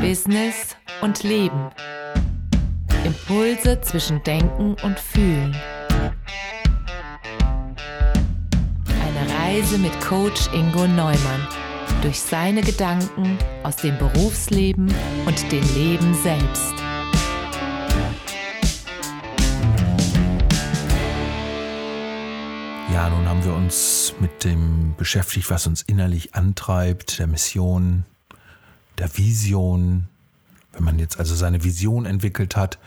Business und Leben. Impulse zwischen Denken und Fühlen. Eine Reise mit Coach Ingo Neumann durch seine Gedanken aus dem Berufsleben und dem Leben selbst. Nun haben wir uns mit dem beschäftigt, was uns innerlich antreibt, der Mission, der Vision. Wenn man jetzt also seine Vision entwickelt hat,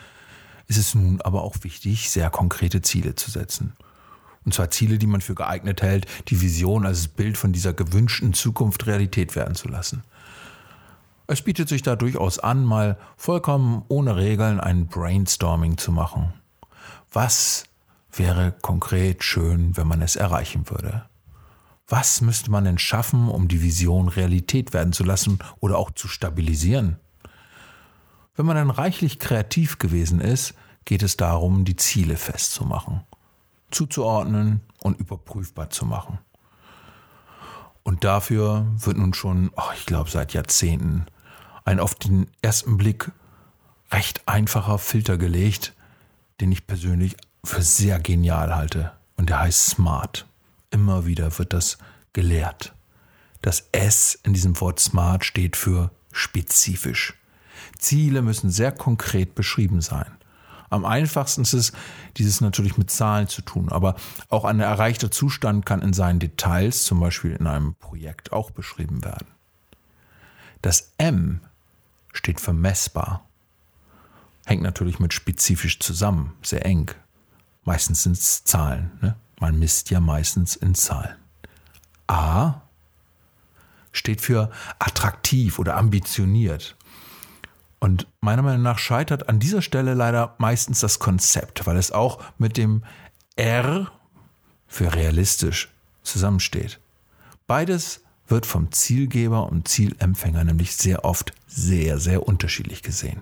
ist es nun aber auch wichtig, sehr konkrete Ziele zu setzen. Und zwar Ziele, die man für geeignet hält, die Vision als Bild von dieser gewünschten Zukunft Realität werden zu lassen. Es bietet sich da durchaus an, mal vollkommen ohne Regeln ein Brainstorming zu machen. Was wäre konkret schön, wenn man es erreichen würde? Was müsste man denn schaffen, um die Vision Realität werden zu lassen oder auch zu stabilisieren? Wenn man dann reichlich kreativ gewesen ist, geht es darum, die Ziele festzumachen, zuzuordnen und überprüfbar zu machen. Und dafür wird nun schon, oh, ich glaube, seit Jahrzehnten ein auf den ersten Blick recht einfacher Filter gelegt, den ich persönlich für sehr genial halte. Und der heißt Smart. Immer wieder wird das gelehrt. Das S in diesem Wort Smart steht für spezifisch. Ziele müssen sehr konkret beschrieben sein. Am einfachsten ist es, dieses natürlich mit Zahlen zu tun, aber auch ein erreichter Zustand kann in seinen Details, zum Beispiel in einem Projekt, auch beschrieben werden. Das M steht für messbar. Hängt natürlich mit spezifisch zusammen, sehr eng. Meistens sind es Zahlen. Ne? Man misst ja meistens in Zahlen. A steht für attraktiv oder ambitioniert. Und meiner Meinung nach scheitert an dieser Stelle leider meistens das Konzept, weil es auch mit dem R für realistisch zusammensteht. Beides wird vom Zielgeber und Zielempfänger nämlich sehr oft sehr, sehr unterschiedlich gesehen.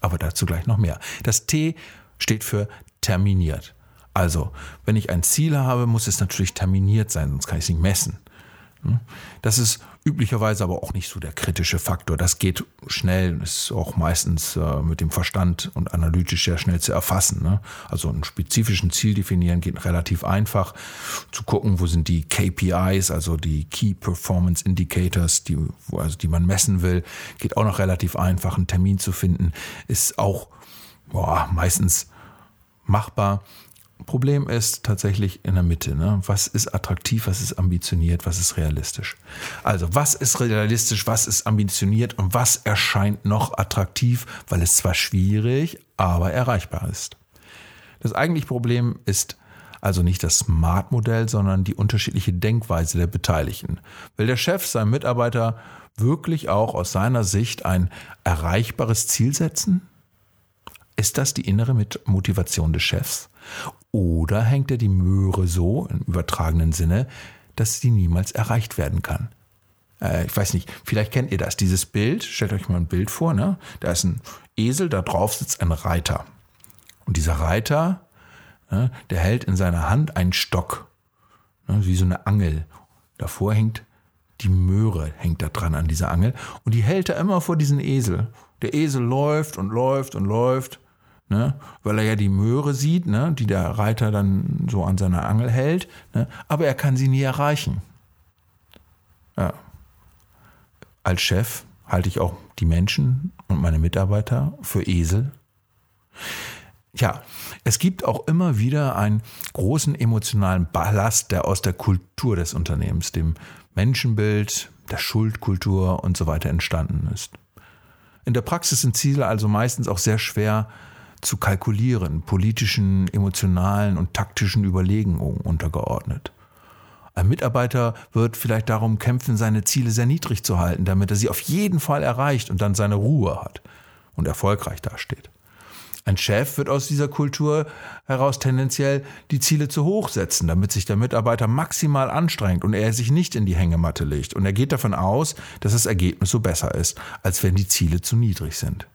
Aber dazu gleich noch mehr. Das T steht für terminiert. Also, wenn ich ein Ziel habe, muss es natürlich terminiert sein, sonst kann ich es nicht messen. Hm? Das ist üblicherweise aber auch nicht so der kritische Faktor. Das geht schnell, ist auch meistens äh, mit dem Verstand und analytisch sehr schnell zu erfassen. Ne? Also einen spezifischen Ziel definieren geht relativ einfach. Zu gucken, wo sind die KPIs, also die Key Performance Indicators, die, also die man messen will, geht auch noch relativ einfach. Einen Termin zu finden ist auch boah, meistens machbar. Problem ist tatsächlich in der Mitte. Ne? Was ist attraktiv, was ist ambitioniert, was ist realistisch? Also, was ist realistisch, was ist ambitioniert und was erscheint noch attraktiv, weil es zwar schwierig, aber erreichbar ist? Das eigentliche Problem ist also nicht das Smart-Modell, sondern die unterschiedliche Denkweise der Beteiligten. Will der Chef seinem Mitarbeiter wirklich auch aus seiner Sicht ein erreichbares Ziel setzen? Ist das die innere Motivation des Chefs? Oder hängt er die Möhre so, im übertragenen Sinne, dass sie niemals erreicht werden kann? Äh, ich weiß nicht, vielleicht kennt ihr das, dieses Bild, stellt euch mal ein Bild vor, ne? da ist ein Esel, da drauf sitzt ein Reiter. Und dieser Reiter, ne, der hält in seiner Hand einen Stock, ne, wie so eine Angel. Davor hängt die Möhre, hängt da dran an dieser Angel. Und die hält er immer vor diesen Esel. Der Esel läuft und läuft und läuft ne? weil er ja die Möhre sieht, ne? die der Reiter dann so an seiner Angel hält, ne? aber er kann sie nie erreichen. Ja. Als Chef halte ich auch die Menschen und meine Mitarbeiter für Esel. Ja, es gibt auch immer wieder einen großen emotionalen Ballast, der aus der Kultur des Unternehmens, dem Menschenbild, der Schuldkultur und so weiter entstanden ist. In der Praxis sind Ziele also meistens auch sehr schwer zu kalkulieren, politischen, emotionalen und taktischen Überlegungen untergeordnet. Ein Mitarbeiter wird vielleicht darum kämpfen, seine Ziele sehr niedrig zu halten, damit er sie auf jeden Fall erreicht und dann seine Ruhe hat und erfolgreich dasteht. Ein Chef wird aus dieser Kultur heraus tendenziell die Ziele zu hoch setzen, damit sich der Mitarbeiter maximal anstrengt und er sich nicht in die Hängematte legt. Und er geht davon aus, dass das Ergebnis so besser ist, als wenn die Ziele zu niedrig sind.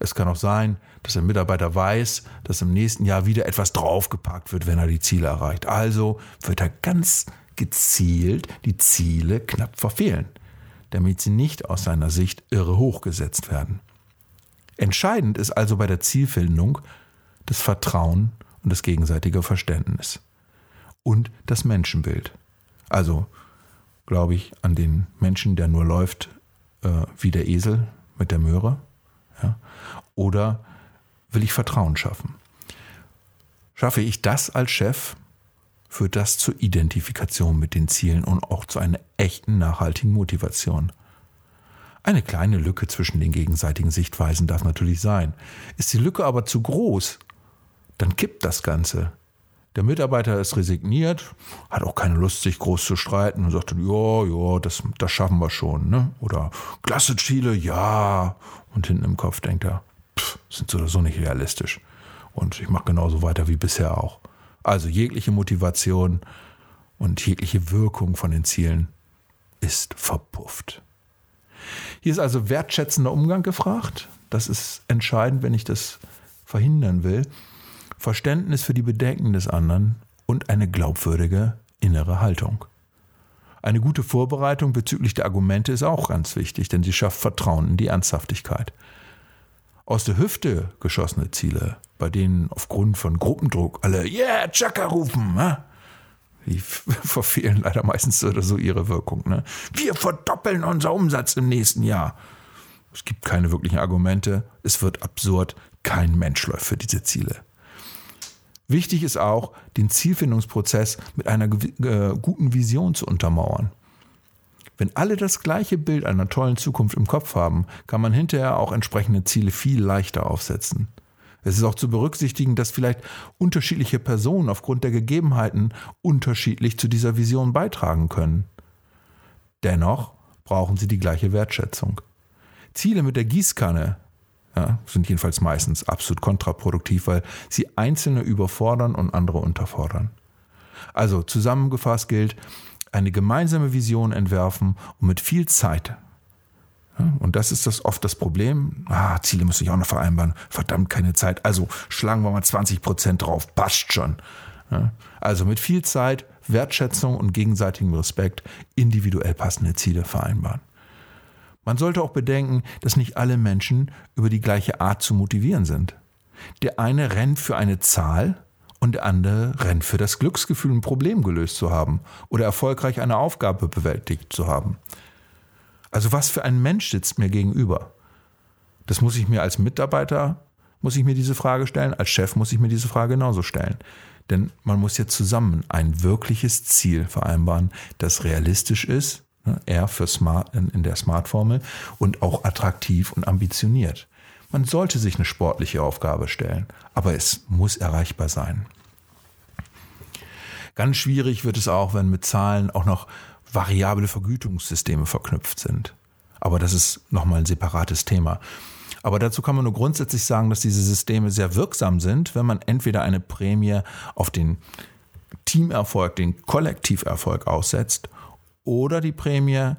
Es kann auch sein, dass ein Mitarbeiter weiß, dass im nächsten Jahr wieder etwas draufgepackt wird, wenn er die Ziele erreicht. Also wird er ganz gezielt die Ziele knapp verfehlen. damit sie nicht aus seiner Sicht irre hochgesetzt werden. Entscheidend ist also bei der Zielfindung das Vertrauen und das gegenseitige Verständnis und das Menschenbild. Also glaube ich an den Menschen, der nur läuft äh, wie der Esel mit der Möhre? Ja? Oder will ich Vertrauen schaffen? Schaffe ich das als Chef, führt das zur Identifikation mit den Zielen und auch zu einer echten nachhaltigen Motivation. Eine kleine Lücke zwischen den gegenseitigen Sichtweisen darf natürlich sein. Ist die Lücke aber zu groß, dann kippt das Ganze. Der Mitarbeiter ist resigniert, hat auch keine Lust, sich groß zu streiten und sagt, ja, ja, das, das schaffen wir schon. Ne? Oder klasse Ziele, ja. Und hinten im Kopf denkt er, pff, sind so oder so nicht realistisch. Und ich mache genauso weiter wie bisher auch. Also jegliche Motivation und jegliche Wirkung von den Zielen ist verpufft. Hier ist also wertschätzender Umgang gefragt. Das ist entscheidend, wenn ich das verhindern will. Verständnis für die Bedenken des anderen und eine glaubwürdige innere Haltung. Eine gute Vorbereitung bezüglich der Argumente ist auch ganz wichtig, denn sie schafft Vertrauen in die Ernsthaftigkeit. Aus der Hüfte geschossene Ziele, bei denen aufgrund von Gruppendruck alle Yeah, Chaka rufen, ne? die verfehlen leider meistens oder so ihre Wirkung. Ne? Wir verdoppeln unser Umsatz im nächsten Jahr. Es gibt keine wirklichen Argumente, es wird absurd, kein Mensch läuft für diese Ziele. Wichtig ist auch, den Zielfindungsprozess mit einer äh, guten Vision zu untermauern. Wenn alle das gleiche Bild einer tollen Zukunft im Kopf haben, kann man hinterher auch entsprechende Ziele viel leichter aufsetzen. Es ist auch zu berücksichtigen, dass vielleicht unterschiedliche Personen aufgrund der Gegebenheiten unterschiedlich zu dieser Vision beitragen können. Dennoch brauchen sie die gleiche Wertschätzung. Ziele mit der Gießkanne ja, sind jedenfalls meistens absolut kontraproduktiv, weil sie Einzelne überfordern und andere unterfordern. Also zusammengefasst gilt, eine gemeinsame Vision entwerfen und mit viel Zeit. Ja, und das ist das oft das Problem. Ah, Ziele muss ich auch noch vereinbaren. Verdammt keine Zeit. Also schlagen wir mal 20 Prozent drauf. Passt schon. Ja, also mit viel Zeit, Wertschätzung und gegenseitigem Respekt individuell passende Ziele vereinbaren. Man sollte auch bedenken, dass nicht alle Menschen über die gleiche Art zu motivieren sind. Der eine rennt für eine Zahl und der andere rennt für das Glücksgefühl, ein Problem gelöst zu haben oder erfolgreich eine Aufgabe bewältigt zu haben. Also was für ein Mensch sitzt mir gegenüber? Das muss ich mir als Mitarbeiter, muss ich mir diese Frage stellen, als Chef muss ich mir diese Frage genauso stellen. Denn man muss jetzt zusammen ein wirkliches Ziel vereinbaren, das realistisch ist, R für Smart in der Smart-Formel und auch attraktiv und ambitioniert. Man sollte sich eine sportliche Aufgabe stellen, aber es muss erreichbar sein. Ganz schwierig wird es auch, wenn mit Zahlen auch noch variable Vergütungssysteme verknüpft sind. Aber das ist nochmal ein separates Thema. Aber dazu kann man nur grundsätzlich sagen, dass diese Systeme sehr wirksam sind, wenn man entweder eine Prämie auf den Teamerfolg, den Kollektiverfolg aussetzt oder die Prämie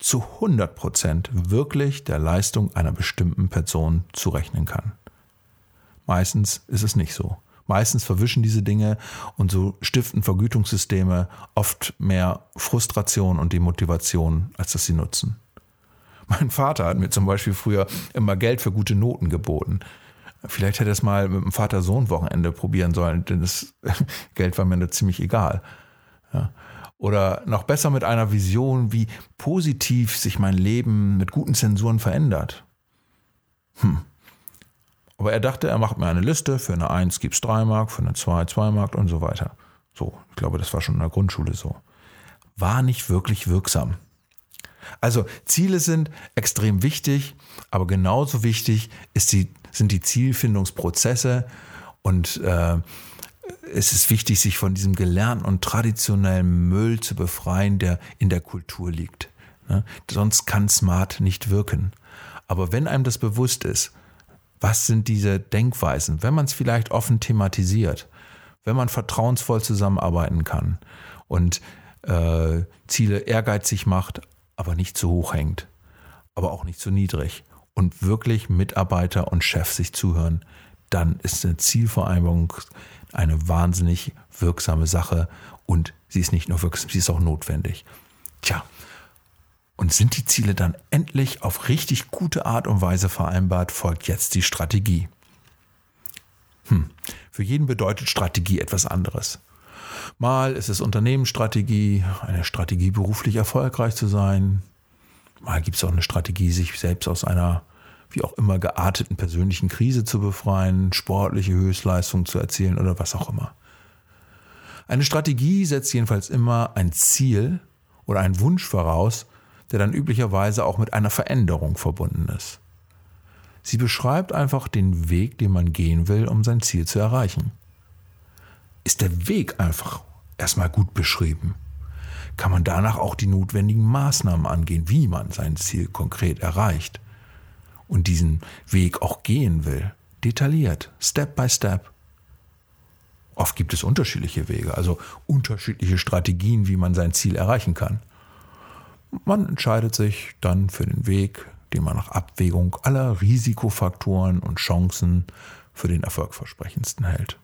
zu 100 Prozent wirklich der Leistung einer bestimmten Person zurechnen kann. Meistens ist es nicht so. Meistens verwischen diese Dinge und so stiften Vergütungssysteme oft mehr Frustration und Demotivation, als dass sie nutzen. Mein Vater hat mir zum Beispiel früher immer Geld für gute Noten geboten. Vielleicht hätte er es mal mit dem Vater-Sohn-Wochenende probieren sollen, denn das Geld war mir da ziemlich egal. Ja. Oder noch besser mit einer Vision, wie positiv sich mein Leben mit guten Zensuren verändert. Hm. Aber er dachte, er macht mir eine Liste, für eine 1 gibt es 3 Mark, für eine 2 2 Mark und so weiter. So, ich glaube, das war schon in der Grundschule so. War nicht wirklich wirksam. Also Ziele sind extrem wichtig, aber genauso wichtig die, sind die Zielfindungsprozesse und äh, es ist wichtig, sich von diesem gelernten und traditionellen Müll zu befreien, der in der Kultur liegt. Ne? Sonst kann Smart nicht wirken. Aber wenn einem das bewusst ist, was sind diese Denkweisen, wenn man es vielleicht offen thematisiert, wenn man vertrauensvoll zusammenarbeiten kann und äh, Ziele ehrgeizig macht, aber nicht zu hoch hängt, aber auch nicht zu niedrig und wirklich Mitarbeiter und Chef sich zuhören, dann ist eine Zielvereinbarung eine wahnsinnig wirksame Sache und sie ist nicht nur wirksam, sie ist auch notwendig. Tja, Und sind die Ziele dann endlich auf richtig gute Art und Weise vereinbart, folgt jetzt die Strategie. Hm. Für jeden bedeutet Strategie etwas anderes. Mal ist es Unternehmensstrategie, eine Strategie, beruflich erfolgreich zu sein. Mal gibt es auch eine Strategie, sich selbst aus einer wie auch immer gearteten persönlichen Krise zu befreien, sportliche Höchstleistungen zu erzielen oder was auch immer. Eine Strategie setzt jedenfalls immer ein Ziel oder einen Wunsch voraus, der dann üblicherweise auch mit einer Veränderung verbunden ist. Sie beschreibt einfach den Weg, den man gehen will, um sein Ziel zu erreichen. Ist der Weg einfach erstmal gut beschrieben, kann man danach auch die notwendigen Maßnahmen angehen, wie man sein Ziel konkret erreicht und diesen Weg auch gehen will. Detailliert, Step by Step. Oft gibt es unterschiedliche Wege, also unterschiedliche Strategien, wie man sein Ziel erreichen kann. Man entscheidet sich dann für den Weg, den man nach Abwägung aller Risikofaktoren und Chancen für den erfolgversprechendsten hält.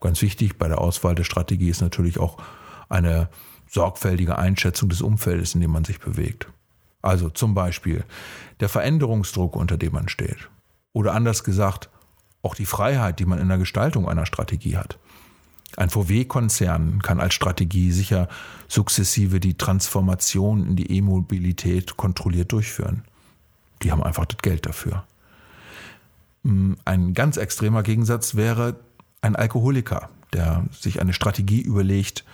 Ganz wichtig bei der Auswahl der Strategie ist natürlich auch eine sorgfältige Einschätzung des Umfeldes, in dem man sich bewegt. Also zum Beispiel der Veränderungsdruck, unter dem man steht. Oder anders gesagt, auch die Freiheit, die man in der Gestaltung einer Strategie hat. Ein VW-Konzern kann als Strategie sicher sukzessive die Transformation in die E-Mobilität kontrolliert durchführen. Die haben einfach das Geld dafür. Hm, ein ganz extremer Gegensatz wäre ein Alkoholiker, der sich eine Strategie überlegt,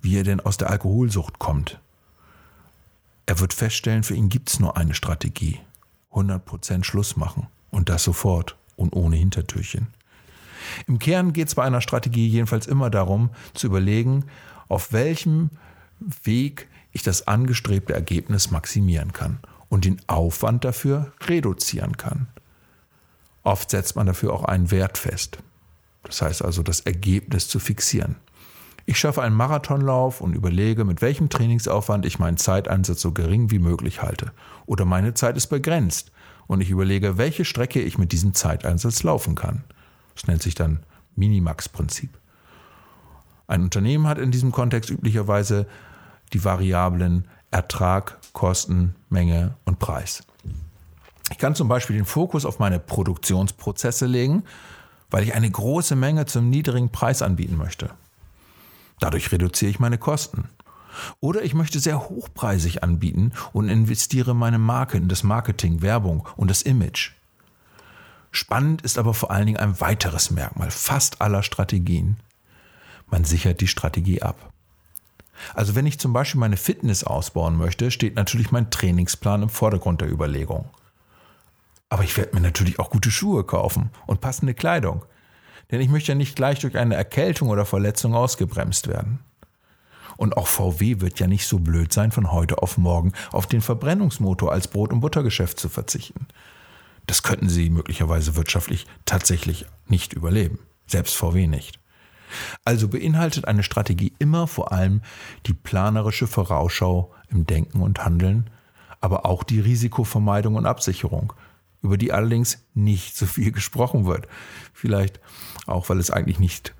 wie er denn aus der Alkoholsucht kommt. Er wird feststellen, für ihn gibt es nur eine Strategie. 100% Schluss machen. Und das sofort und ohne Hintertürchen. Im Kern geht es bei einer Strategie jedenfalls immer darum, zu überlegen, auf welchem Weg ich das angestrebte Ergebnis maximieren kann und den Aufwand dafür reduzieren kann. Oft setzt man dafür auch einen Wert fest. Das heißt also, das Ergebnis zu fixieren. Ich schaffe einen Marathonlauf und überlege, mit welchem Trainingsaufwand ich meinen Zeiteinsatz so gering wie möglich halte. Oder meine Zeit ist begrenzt und ich überlege, welche Strecke ich mit diesem Zeiteinsatz laufen kann. Das nennt sich dann Minimax-Prinzip. Ein Unternehmen hat in diesem Kontext üblicherweise die Variablen Ertrag, Kosten, Menge und Preis. Ich kann zum Beispiel den Fokus auf meine Produktionsprozesse legen, weil ich eine große Menge zum niedrigen Preis anbieten möchte. Dadurch reduziere ich meine Kosten. Oder ich möchte sehr hochpreisig anbieten und investiere meine Marke in das Marketing, Werbung und das Image. Spannend ist aber vor allen Dingen ein weiteres Merkmal fast aller Strategien. Man sichert die Strategie ab. Also wenn ich zum Beispiel meine Fitness ausbauen möchte, steht natürlich mein Trainingsplan im Vordergrund der Überlegung. Aber ich werde mir natürlich auch gute Schuhe kaufen und passende Kleidung. Denn ich möchte ja nicht gleich durch eine Erkältung oder Verletzung ausgebremst werden. Und auch VW wird ja nicht so blöd sein, von heute auf morgen auf den Verbrennungsmotor als Brot- und Buttergeschäft zu verzichten. Das könnten sie möglicherweise wirtschaftlich tatsächlich nicht überleben. Selbst VW nicht. Also beinhaltet eine Strategie immer vor allem die planerische Vorausschau im Denken und Handeln, aber auch die Risikovermeidung und Absicherung, über die allerdings nicht so viel gesprochen wird. Vielleicht auch, weil es eigentlich nicht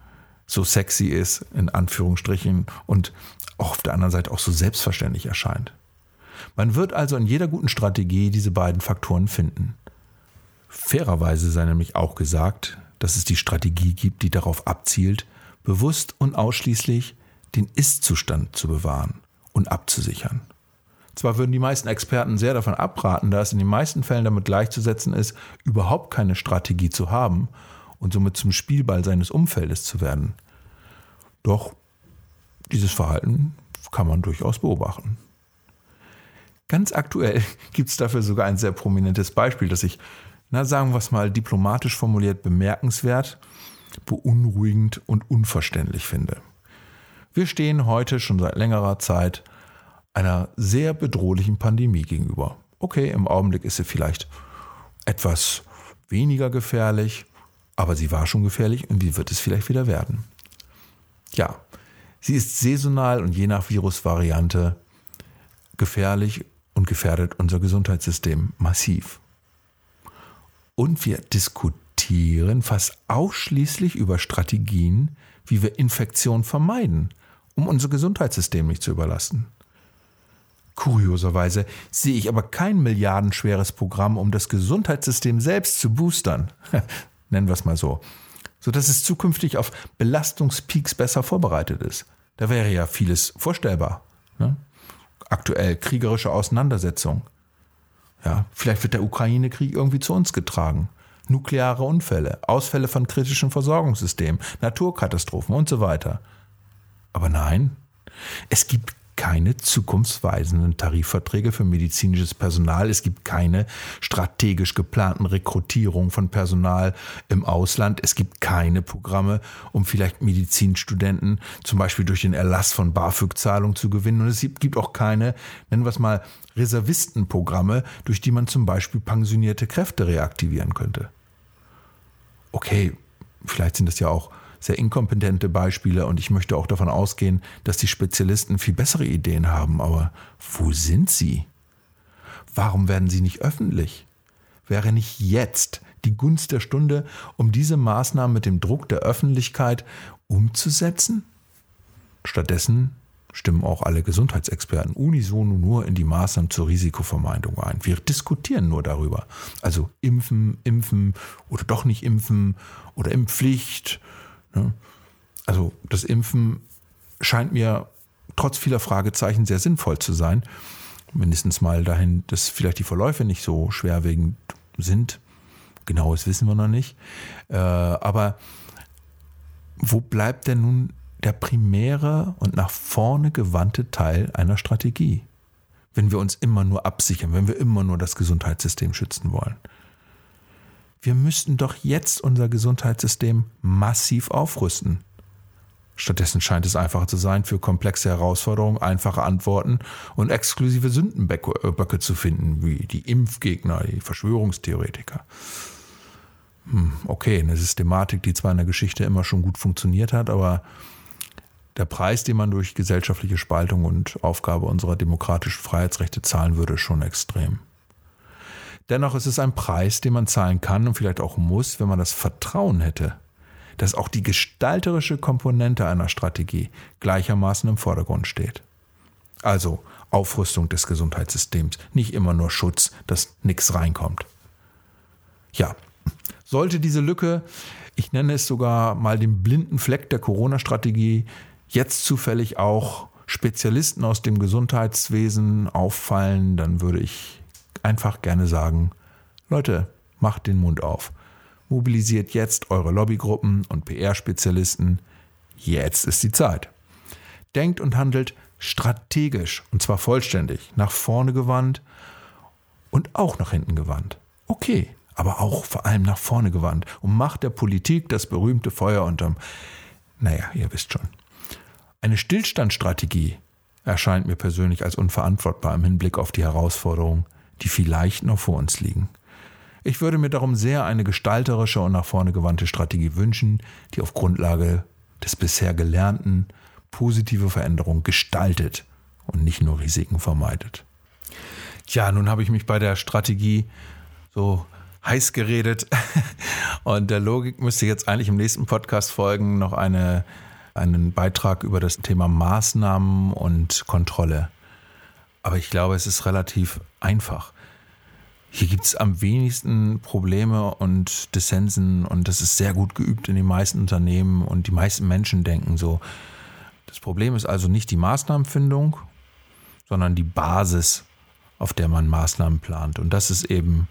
so sexy ist, in Anführungsstrichen, und auch auf der anderen Seite auch so selbstverständlich erscheint. Man wird also in jeder guten Strategie diese beiden Faktoren finden. Fairerweise sei nämlich auch gesagt, dass es die Strategie gibt, die darauf abzielt, bewusst und ausschließlich den Ist-Zustand zu bewahren und abzusichern. Zwar würden die meisten Experten sehr davon abraten, da es in den meisten Fällen damit gleichzusetzen ist, überhaupt keine Strategie zu haben und somit zum Spielball seines Umfeldes zu werden. Doch dieses Verhalten kann man durchaus beobachten. Ganz aktuell gibt es dafür sogar ein sehr prominentes Beispiel, das ich, na sagen wir es mal diplomatisch formuliert, bemerkenswert, beunruhigend und unverständlich finde. Wir stehen heute schon seit längerer Zeit einer sehr bedrohlichen Pandemie gegenüber. Okay, im Augenblick ist sie vielleicht etwas weniger gefährlich, aber sie war schon gefährlich und wie wird es vielleicht wieder werden? Ja, sie ist saisonal und je nach Virusvariante gefährlich und gefährdet unser Gesundheitssystem massiv. Und wir diskutieren fast ausschließlich über Strategien, wie wir Infektion vermeiden, um unser Gesundheitssystem nicht zu überlasten. Kurioserweise sehe ich aber kein milliardenschweres Programm, um das Gesundheitssystem selbst zu boostern. Nennen wir es mal so. Sodass es zukünftig auf Belastungspeaks besser vorbereitet ist. Da wäre ja vieles vorstellbar. Ne? Aktuell kriegerische Auseinandersetzungen. Ja, vielleicht wird der Ukraine-Krieg irgendwie zu uns getragen. Nukleare Unfälle, Ausfälle von kritischen Versorgungssystemen, Naturkatastrophen und so weiter. Aber nein, es gibt keine zukunftsweisenden Tarifverträge für medizinisches Personal. Es gibt keine strategisch geplanten Rekrutierungen von Personal im Ausland. Es gibt keine Programme, um vielleicht Medizinstudenten zum Beispiel durch den Erlass von BAföG-Zahlungen zu gewinnen. Und es gibt auch keine, nennen wir es mal, Reservistenprogramme, durch die man zum Beispiel pensionierte Kräfte reaktivieren könnte. Okay, vielleicht sind es ja auch sehr inkompetente Beispiele und ich möchte auch davon ausgehen, dass die Spezialisten viel bessere Ideen haben. Aber wo sind sie? Warum werden sie nicht öffentlich? Wäre nicht jetzt die Gunst der Stunde, um diese Maßnahmen mit dem Druck der Öffentlichkeit umzusetzen? Stattdessen stimmen auch alle Gesundheitsexperten unisono nur in die Maßnahmen zur Risikovermeidung ein. Wir diskutieren nur darüber. Also impfen, impfen oder doch nicht impfen oder Impfpflicht? Also das Impfen scheint mir trotz vieler Fragezeichen sehr sinnvoll zu sein. Mindestens mal dahin, dass vielleicht die Verläufe nicht so schwerwiegend sind. Genaues wissen wir noch nicht. Äh, aber wo bleibt denn nun der primäre und nach vorne gewandte Teil einer Strategie? Wenn wir uns immer nur absichern, wenn wir immer nur das Gesundheitssystem schützen wollen wir müssten doch jetzt unser Gesundheitssystem massiv aufrüsten. Stattdessen scheint es einfacher zu sein, für komplexe Herausforderungen einfache Antworten und exklusive Sündenböcke zu finden, wie die Impfgegner, die Verschwörungstheoretiker. Hm, okay, eine Systematik, die zwar in der Geschichte immer schon gut funktioniert hat, aber der Preis, den man durch gesellschaftliche Spaltung und Aufgabe unserer demokratischen Freiheitsrechte zahlen würde, ist schon extrem. Dennoch ist es ein Preis, den man zahlen kann und vielleicht auch muss, wenn man das Vertrauen hätte, dass auch die gestalterische Komponente einer Strategie gleichermaßen im Vordergrund steht. Also Aufrüstung des Gesundheitssystems, nicht immer nur Schutz, dass nichts reinkommt. Ja, sollte diese Lücke, ich nenne es sogar mal den blinden Fleck der Corona-Strategie, jetzt zufällig auch Spezialisten aus dem Gesundheitswesen auffallen, dann würde ich einfach gerne sagen, Leute, macht den Mund auf. Mobilisiert jetzt eure Lobbygruppen und PR-Spezialisten. Jetzt ist die Zeit. Denkt und handelt strategisch und zwar vollständig, nach vorne gewandt und auch nach hinten gewandt. Okay, aber auch vor allem nach vorne gewandt und macht der Politik das berühmte Feuer unterm, naja, ihr wisst schon. Eine Stillstandsstrategie erscheint mir persönlich als unverantwortbar im Hinblick auf die Herausforderungen, die vielleicht noch vor uns liegen. Ich würde mir darum sehr eine gestalterische und nach vorne gewandte Strategie wünschen, die auf Grundlage des bisher Gelernten positive Veränderungen gestaltet und nicht nur Risiken vermeidet. Tja, nun habe ich mich bei der Strategie so heiß geredet und der Logik müsste jetzt eigentlich im nächsten Podcast folgen noch eine, einen Beitrag über das Thema Maßnahmen und Kontrolle. Aber ich glaube, es ist relativ einfach. Hier gibt es am wenigsten Probleme und Dissensen und das ist sehr gut geübt in den meisten Unternehmen und die meisten Menschen denken so. Das Problem ist also nicht die Maßnahmenfindung, sondern die Basis, auf der man Maßnahmen plant. Und das ist eben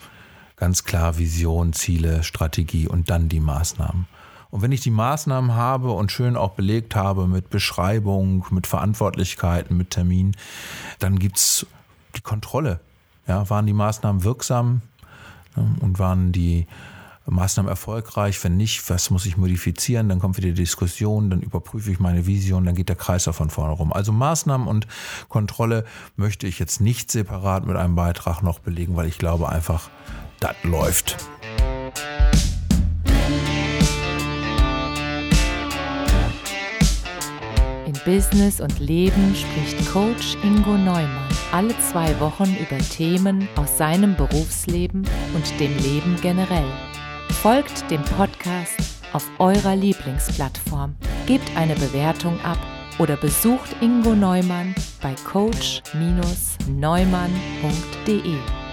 ganz klar Vision, Ziele, Strategie und dann die Maßnahmen. Und wenn ich die Maßnahmen habe und schön auch belegt habe mit Beschreibung, mit Verantwortlichkeiten, mit Termin, dann gibt es die Kontrolle. Ja, waren die Maßnahmen wirksam und waren die Maßnahmen erfolgreich? Wenn nicht, was muss ich modifizieren? Dann kommt wieder die Diskussion, dann überprüfe ich meine Vision, dann geht der Kreis von vorne rum. Also Maßnahmen und Kontrolle möchte ich jetzt nicht separat mit einem Beitrag noch belegen, weil ich glaube einfach, das läuft. Business und Leben spricht Coach Ingo Neumann alle zwei Wochen über Themen aus seinem Berufsleben und dem Leben generell. Folgt dem Podcast auf eurer Lieblingsplattform, gebt eine Bewertung ab oder besucht Ingo Neumann bei coach-neumann.de.